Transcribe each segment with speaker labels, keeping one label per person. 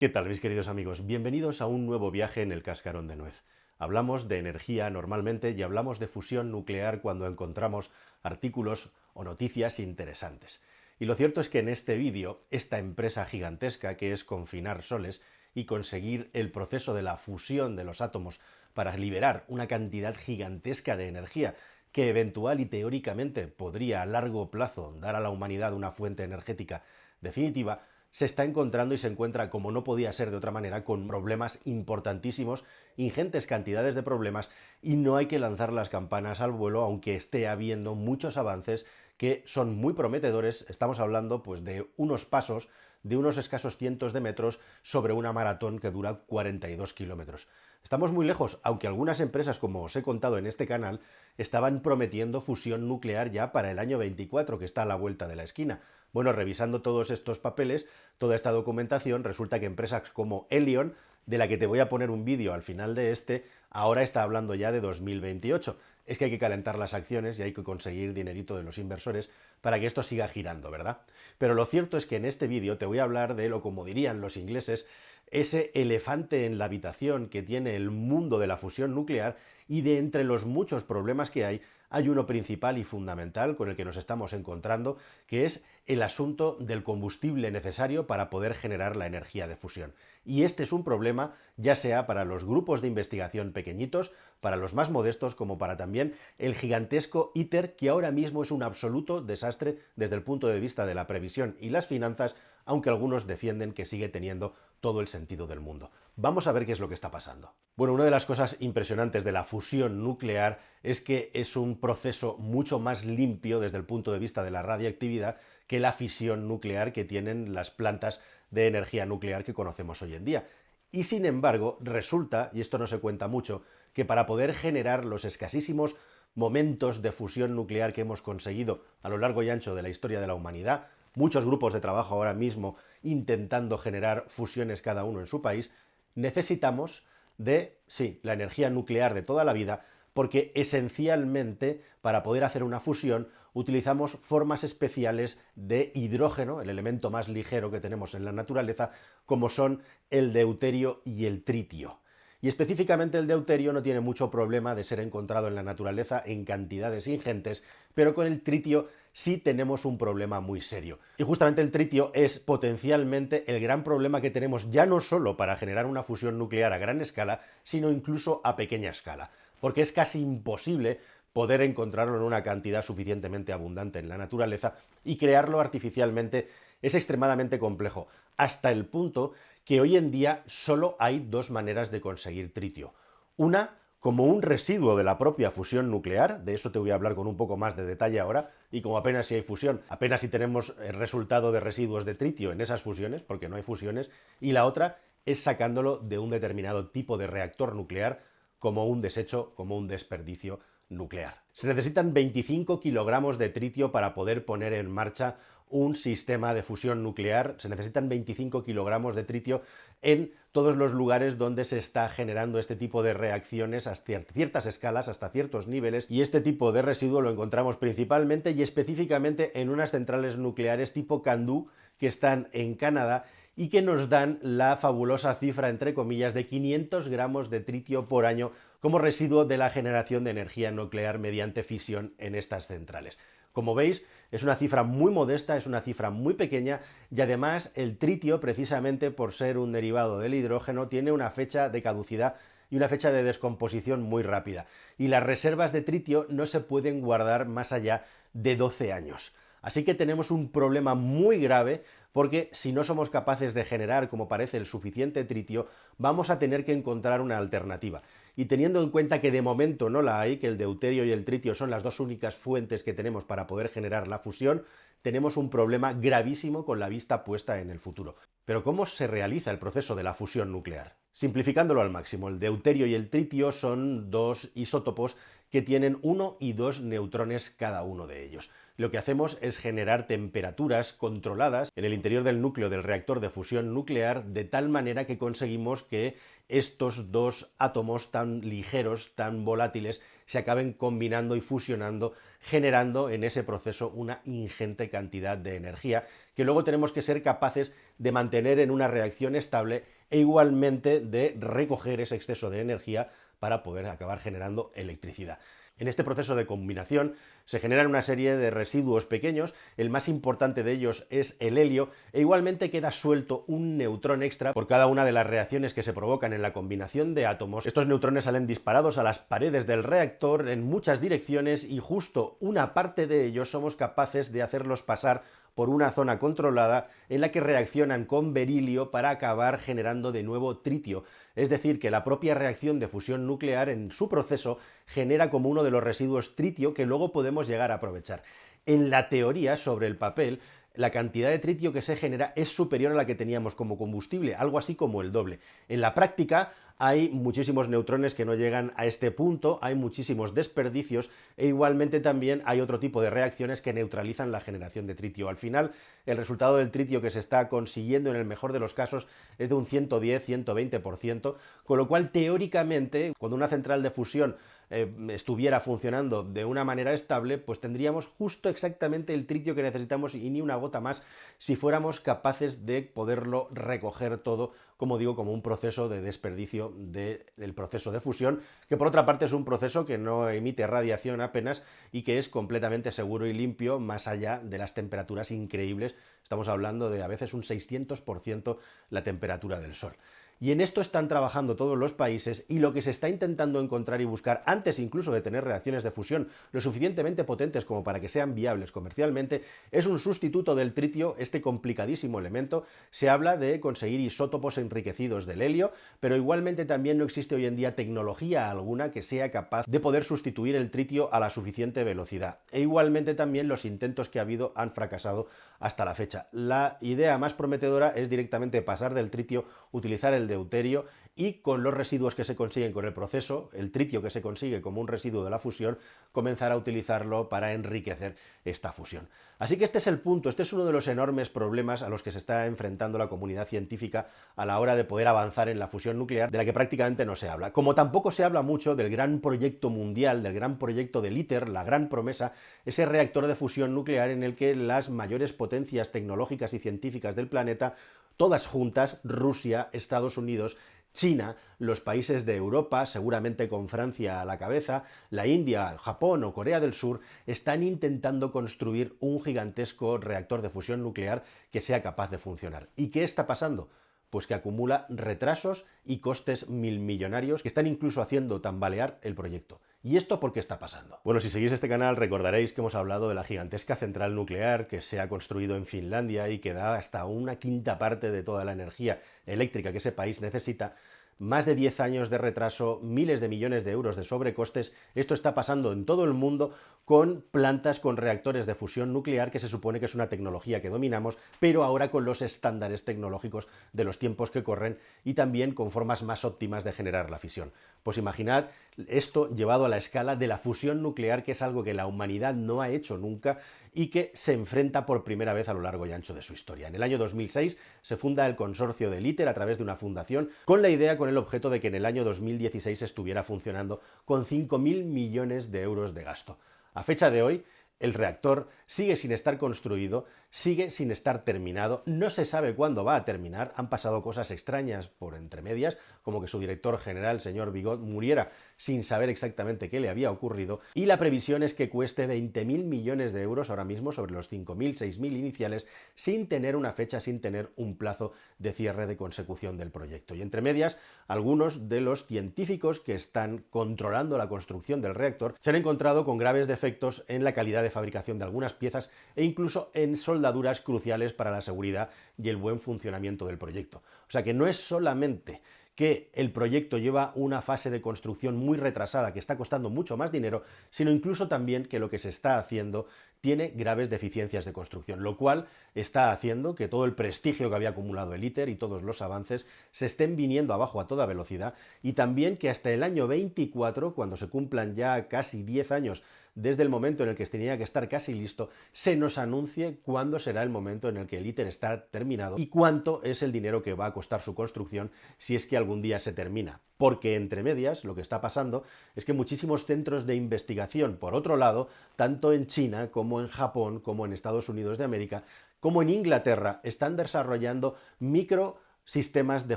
Speaker 1: ¿Qué tal mis queridos amigos? Bienvenidos a un nuevo viaje en el cascarón de nuez. Hablamos de energía normalmente y hablamos de fusión nuclear cuando encontramos artículos o noticias interesantes. Y lo cierto es que en este vídeo, esta empresa gigantesca que es confinar soles y conseguir el proceso de la fusión de los átomos para liberar una cantidad gigantesca de energía que eventual y teóricamente podría a largo plazo dar a la humanidad una fuente energética definitiva, se está encontrando y se encuentra, como no podía ser de otra manera, con problemas importantísimos, ingentes cantidades de problemas, y no hay que lanzar las campanas al vuelo, aunque esté habiendo muchos avances que son muy prometedores. Estamos hablando pues de unos pasos de unos escasos cientos de metros sobre una maratón que dura 42 kilómetros. Estamos muy lejos, aunque algunas empresas, como os he contado en este canal, estaban prometiendo fusión nuclear ya para el año 24, que está a la vuelta de la esquina. Bueno, revisando todos estos papeles, toda esta documentación, resulta que empresas como Elion, de la que te voy a poner un vídeo al final de este, ahora está hablando ya de 2028. Es que hay que calentar las acciones y hay que conseguir dinerito de los inversores para que esto siga girando, ¿verdad? Pero lo cierto es que en este vídeo te voy a hablar de lo, como dirían los ingleses, ese elefante en la habitación que tiene el mundo de la fusión nuclear y de entre los muchos problemas que hay, hay uno principal y fundamental con el que nos estamos encontrando, que es el asunto del combustible necesario para poder generar la energía de fusión. Y este es un problema ya sea para los grupos de investigación pequeñitos, para los más modestos, como para también el gigantesco ITER, que ahora mismo es un absoluto desastre desde el punto de vista de la previsión y las finanzas, aunque algunos defienden que sigue teniendo todo el sentido del mundo. Vamos a ver qué es lo que está pasando. Bueno, una de las cosas impresionantes de la fusión nuclear es que es un proceso mucho más limpio desde el punto de vista de la radiactividad que la fisión nuclear que tienen las plantas de energía nuclear que conocemos hoy en día. Y sin embargo, resulta, y esto no se cuenta mucho, que para poder generar los escasísimos momentos de fusión nuclear que hemos conseguido a lo largo y ancho de la historia de la humanidad, muchos grupos de trabajo ahora mismo intentando generar fusiones cada uno en su país, necesitamos de, sí, la energía nuclear de toda la vida, porque esencialmente para poder hacer una fusión utilizamos formas especiales de hidrógeno, el elemento más ligero que tenemos en la naturaleza, como son el deuterio y el tritio. Y específicamente el deuterio no tiene mucho problema de ser encontrado en la naturaleza en cantidades ingentes, pero con el tritio sí tenemos un problema muy serio. Y justamente el tritio es potencialmente el gran problema que tenemos ya no solo para generar una fusión nuclear a gran escala, sino incluso a pequeña escala, porque es casi imposible poder encontrarlo en una cantidad suficientemente abundante en la naturaleza y crearlo artificialmente es extremadamente complejo, hasta el punto que hoy en día solo hay dos maneras de conseguir tritio. Una, como un residuo de la propia fusión nuclear, de eso te voy a hablar con un poco más de detalle ahora, y como apenas si hay fusión, apenas si tenemos el resultado de residuos de tritio en esas fusiones, porque no hay fusiones, y la otra es sacándolo de un determinado tipo de reactor nuclear como un desecho, como un desperdicio nuclear. Se necesitan 25 kilogramos de tritio para poder poner en marcha un sistema de fusión nuclear. Se necesitan 25 kilogramos de tritio en todos los lugares donde se está generando este tipo de reacciones a ciertas escalas, hasta ciertos niveles, y este tipo de residuo lo encontramos principalmente y específicamente en unas centrales nucleares tipo Candu que están en Canadá y que nos dan la fabulosa cifra, entre comillas, de 500 gramos de tritio por año como residuo de la generación de energía nuclear mediante fisión en estas centrales. Como veis, es una cifra muy modesta, es una cifra muy pequeña y además el tritio, precisamente por ser un derivado del hidrógeno, tiene una fecha de caducidad y una fecha de descomposición muy rápida. Y las reservas de tritio no se pueden guardar más allá de 12 años. Así que tenemos un problema muy grave porque si no somos capaces de generar, como parece, el suficiente tritio, vamos a tener que encontrar una alternativa. Y teniendo en cuenta que de momento no la hay, que el deuterio y el tritio son las dos únicas fuentes que tenemos para poder generar la fusión, tenemos un problema gravísimo con la vista puesta en el futuro. Pero ¿cómo se realiza el proceso de la fusión nuclear? Simplificándolo al máximo, el deuterio y el tritio son dos isótopos que tienen uno y dos neutrones cada uno de ellos. Lo que hacemos es generar temperaturas controladas en el interior del núcleo del reactor de fusión nuclear de tal manera que conseguimos que estos dos átomos tan ligeros, tan volátiles, se acaben combinando y fusionando, generando en ese proceso una ingente cantidad de energía que luego tenemos que ser capaces de mantener en una reacción estable e igualmente de recoger ese exceso de energía para poder acabar generando electricidad. En este proceso de combinación se generan una serie de residuos pequeños, el más importante de ellos es el helio, e igualmente queda suelto un neutrón extra por cada una de las reacciones que se provocan en la combinación de átomos. Estos neutrones salen disparados a las paredes del reactor en muchas direcciones y justo una parte de ellos somos capaces de hacerlos pasar por una zona controlada en la que reaccionan con berilio para acabar generando de nuevo tritio. Es decir, que la propia reacción de fusión nuclear en su proceso genera como uno de los residuos tritio que luego podemos llegar a aprovechar. En la teoría, sobre el papel, la cantidad de tritio que se genera es superior a la que teníamos como combustible, algo así como el doble. En la práctica hay muchísimos neutrones que no llegan a este punto, hay muchísimos desperdicios e igualmente también hay otro tipo de reacciones que neutralizan la generación de tritio. Al final, el resultado del tritio que se está consiguiendo en el mejor de los casos es de un 110-120%, con lo cual teóricamente, cuando una central de fusión eh, estuviera funcionando de una manera estable, pues tendríamos justo exactamente el tritio que necesitamos y ni una gota más si fuéramos capaces de poderlo recoger todo, como digo, como un proceso de desperdicio del proceso de fusión, que por otra parte es un proceso que no emite radiación apenas y que es completamente seguro y limpio más allá de las temperaturas increíbles. Estamos hablando de a veces un 600% la temperatura del Sol. Y en esto están trabajando todos los países y lo que se está intentando encontrar y buscar antes incluso de tener reacciones de fusión lo suficientemente potentes como para que sean viables comercialmente es un sustituto del tritio, este complicadísimo elemento. Se habla de conseguir isótopos enriquecidos del helio, pero igualmente también no existe hoy en día tecnología alguna que sea capaz de poder sustituir el tritio a la suficiente velocidad. E igualmente también los intentos que ha habido han fracasado hasta la fecha. La idea más prometedora es directamente pasar del tritio, utilizar el deuterio y con los residuos que se consiguen con el proceso, el tritio que se consigue como un residuo de la fusión, comenzar a utilizarlo para enriquecer esta fusión. Así que este es el punto, este es uno de los enormes problemas a los que se está enfrentando la comunidad científica a la hora de poder avanzar en la fusión nuclear, de la que prácticamente no se habla. Como tampoco se habla mucho del gran proyecto mundial, del gran proyecto del ITER, la gran promesa, ese reactor de fusión nuclear en el que las mayores potencias tecnológicas y científicas del planeta, todas juntas, Rusia, Estados Unidos, China, los países de Europa, seguramente con Francia a la cabeza, la India, Japón o Corea del Sur, están intentando construir un gigantesco reactor de fusión nuclear que sea capaz de funcionar. ¿Y qué está pasando? Pues que acumula retrasos y costes mil millonarios que están incluso haciendo tambalear el proyecto. ¿Y esto por qué está pasando? Bueno, si seguís este canal recordaréis que hemos hablado de la gigantesca central nuclear que se ha construido en Finlandia y que da hasta una quinta parte de toda la energía eléctrica que ese país necesita más de 10 años de retraso, miles de millones de euros de sobrecostes. Esto está pasando en todo el mundo con plantas con reactores de fusión nuclear, que se supone que es una tecnología que dominamos, pero ahora con los estándares tecnológicos de los tiempos que corren y también con formas más óptimas de generar la fisión. Pues imaginad esto llevado a la escala de la fusión nuclear, que es algo que la humanidad no ha hecho nunca y que se enfrenta por primera vez a lo largo y ancho de su historia. En el año 2006 se funda el consorcio de ITER a través de una fundación con la idea, con el objeto de que en el año 2016 estuviera funcionando con 5.000 millones de euros de gasto. A fecha de hoy, el reactor sigue sin estar construido, sigue sin estar terminado, no se sabe cuándo va a terminar, han pasado cosas extrañas por entre medias, como que su director general, señor Bigot, muriera sin saber exactamente qué le había ocurrido, y la previsión es que cueste 20.000 millones de euros ahora mismo sobre los 5.000, 6.000 iniciales, sin tener una fecha, sin tener un plazo de cierre de consecución del proyecto. Y entre medias, algunos de los científicos que están controlando la construcción del reactor se han encontrado con graves defectos en la calidad de fabricación de algunas piezas e incluso en soldaduras cruciales para la seguridad y el buen funcionamiento del proyecto. O sea que no es solamente que el proyecto lleva una fase de construcción muy retrasada que está costando mucho más dinero, sino incluso también que lo que se está haciendo tiene graves deficiencias de construcción, lo cual está haciendo que todo el prestigio que había acumulado el ITER y todos los avances se estén viniendo abajo a toda velocidad y también que hasta el año 24, cuando se cumplan ya casi 10 años desde el momento en el que tenía que estar casi listo, se nos anuncie cuándo será el momento en el que el ITER está terminado y cuánto es el dinero que va a costar su construcción si es que algún día se termina. Porque entre medias lo que está pasando es que muchísimos centros de investigación, por otro lado, tanto en China como en Japón, como en Estados Unidos de América, como en Inglaterra, están desarrollando micro sistemas de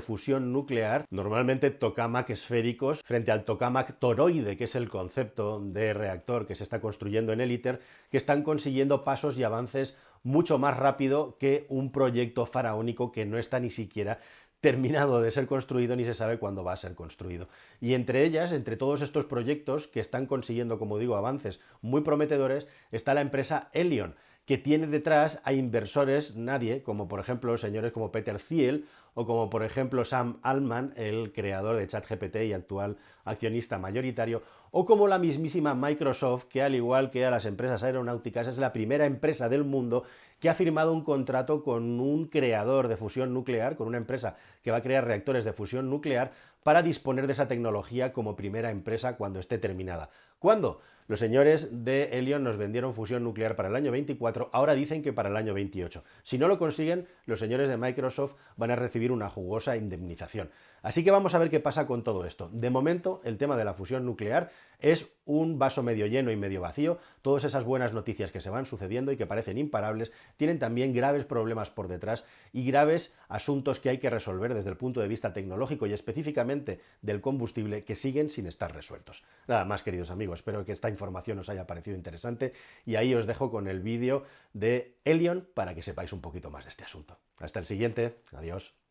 Speaker 1: fusión nuclear, normalmente tokamak esféricos, frente al tokamak toroide, que es el concepto de reactor que se está construyendo en el ITER, que están consiguiendo pasos y avances mucho más rápido que un proyecto faraónico que no está ni siquiera terminado de ser construido ni se sabe cuándo va a ser construido. Y entre ellas, entre todos estos proyectos que están consiguiendo, como digo, avances muy prometedores, está la empresa Elion, que tiene detrás a inversores nadie, como por ejemplo señores como Peter Thiel o como por ejemplo Sam Altman, el creador de ChatGPT y actual accionista mayoritario, o como la mismísima Microsoft, que al igual que a las empresas aeronáuticas es la primera empresa del mundo que ha firmado un contrato con un creador de fusión nuclear, con una empresa que va a crear reactores de fusión nuclear, para disponer de esa tecnología como primera empresa cuando esté terminada. ¿Cuándo? Los señores de Helion nos vendieron fusión nuclear para el año 24, ahora dicen que para el año 28. Si no lo consiguen, los señores de Microsoft van a recibir una jugosa indemnización. Así que vamos a ver qué pasa con todo esto. De momento, el tema de la fusión nuclear es un vaso medio lleno y medio vacío. Todas esas buenas noticias que se van sucediendo y que parecen imparables tienen también graves problemas por detrás y graves asuntos que hay que resolver desde el punto de vista tecnológico y específicamente del combustible que siguen sin estar resueltos. Nada más, queridos amigos, espero que esta información os haya parecido interesante y ahí os dejo con el vídeo de Elion para que sepáis un poquito más de este asunto. Hasta el siguiente. Adiós.